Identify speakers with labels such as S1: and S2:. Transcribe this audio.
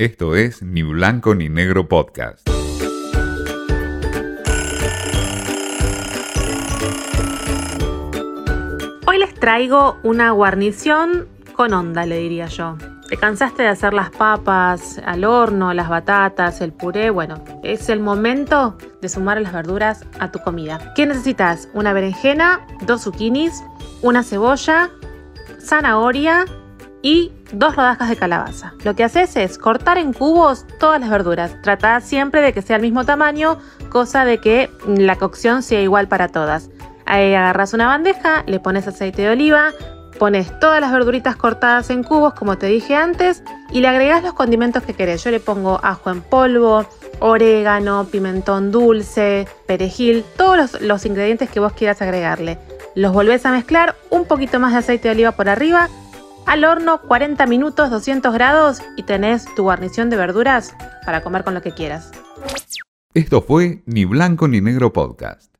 S1: Esto es Ni Blanco ni Negro Podcast.
S2: Hoy les traigo una guarnición con onda, le diría yo. Te cansaste de hacer las papas al horno, las batatas, el puré. Bueno, es el momento de sumar las verduras a tu comida. ¿Qué necesitas? Una berenjena, dos zucchinis, una cebolla, zanahoria y dos rodajas de calabaza. Lo que haces es cortar en cubos todas las verduras. Trata siempre de que sea el mismo tamaño, cosa de que la cocción sea igual para todas. Ahí agarras una bandeja, le pones aceite de oliva, pones todas las verduritas cortadas en cubos, como te dije antes, y le agregas los condimentos que querés. Yo le pongo ajo en polvo, orégano, pimentón dulce, perejil, todos los, los ingredientes que vos quieras agregarle. Los volvés a mezclar, un poquito más de aceite de oliva por arriba, al horno 40 minutos, 200 grados y tenés tu guarnición de verduras para comer con lo que quieras.
S1: Esto fue Ni Blanco ni Negro Podcast.